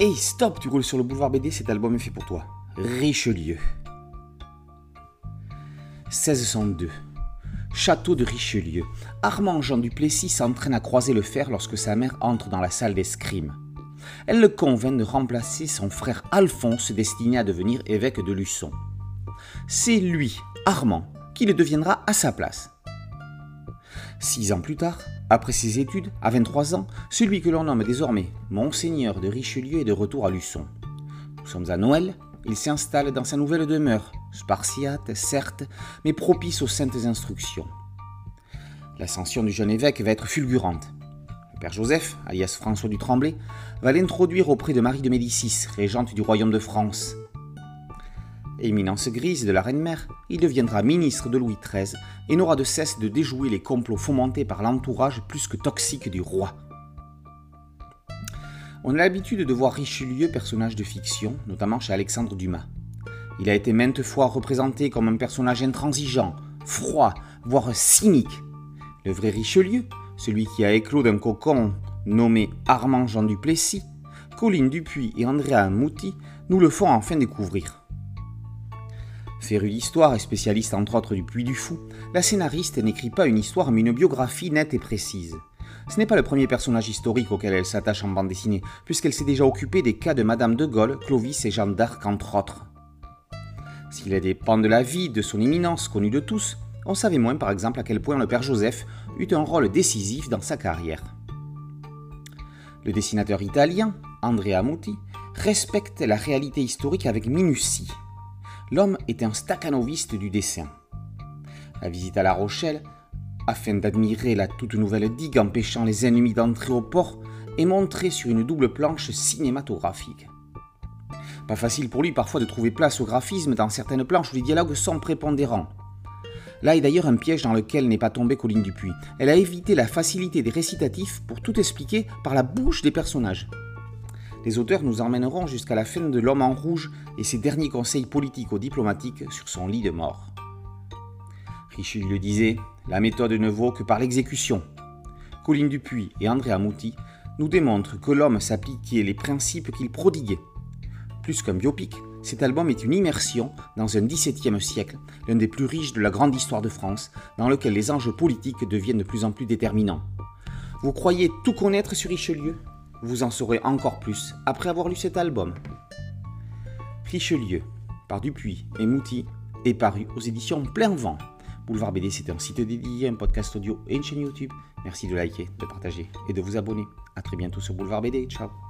Hey, stop, tu roules sur le boulevard BD, cet album est fait pour toi. Richelieu. 1602. Château de Richelieu. Armand Jean Duplessis s'entraîne à croiser le fer lorsque sa mère entre dans la salle d'escrime. Elle le convainc de remplacer son frère Alphonse destiné à devenir évêque de Luçon. C'est lui, Armand, qui le deviendra à sa place. Six ans plus tard, après ses études, à 23 ans, celui que l'on nomme désormais Monseigneur de Richelieu est de retour à Luçon. Nous sommes à Noël, il s'installe dans sa nouvelle demeure, spartiate, certes, mais propice aux saintes instructions. L'ascension du jeune évêque va être fulgurante. Le père Joseph, alias François du Tremblay, va l'introduire auprès de Marie de Médicis, régente du royaume de France. Éminence grise de la reine-mère, il deviendra ministre de Louis XIII et n'aura de cesse de déjouer les complots fomentés par l'entourage plus que toxique du roi. On a l'habitude de voir Richelieu personnage de fiction, notamment chez Alexandre Dumas. Il a été maintes fois représenté comme un personnage intransigeant, froid, voire cynique. Le vrai Richelieu, celui qui a éclos d'un cocon nommé Armand Jean Duplessis, Colline Dupuis et Andrea Mouti nous le font enfin découvrir. Féru d'histoire et spécialiste entre autres du Puy du Fou, la scénariste n'écrit pas une histoire mais une biographie nette et précise. Ce n'est pas le premier personnage historique auquel elle s'attache en bande dessinée, puisqu'elle s'est déjà occupée des cas de Madame de Gaulle, Clovis et Jeanne d'Arc entre autres. S'il est des pans de la vie de son éminence connue de tous, on savait moins par exemple à quel point le père Joseph eut un rôle décisif dans sa carrière. Le dessinateur italien, Andrea Muti, respecte la réalité historique avec minutie l'homme était un staccanoviste du dessin. La visite à La Rochelle, afin d'admirer la toute nouvelle digue empêchant les ennemis d'entrer au port, est montrée sur une double planche cinématographique. Pas facile pour lui parfois de trouver place au graphisme dans certaines planches où les dialogues sont prépondérants. Là est d'ailleurs un piège dans lequel n'est pas tombée Colline Dupuis. Elle a évité la facilité des récitatifs pour tout expliquer par la bouche des personnages les auteurs nous emmèneront jusqu'à la fin de L'homme en rouge et ses derniers conseils politico-diplomatiques sur son lit de mort. Richelieu disait, la méthode ne vaut que par l'exécution. Colline Dupuis et André Amouti nous démontrent que l'homme s'appliquait les principes qu'il prodiguait. Plus qu'un biopic, cet album est une immersion dans un XVIIe siècle, l'un des plus riches de la grande histoire de France, dans lequel les enjeux politiques deviennent de plus en plus déterminants. Vous croyez tout connaître sur Richelieu? Vous en saurez encore plus après avoir lu cet album. Richelieu, par Dupuis et Mouti, est paru aux éditions Plein Vent. Boulevard BD, c'est un site dédié, un podcast audio et une chaîne YouTube. Merci de liker, de partager et de vous abonner. A très bientôt sur Boulevard BD. Ciao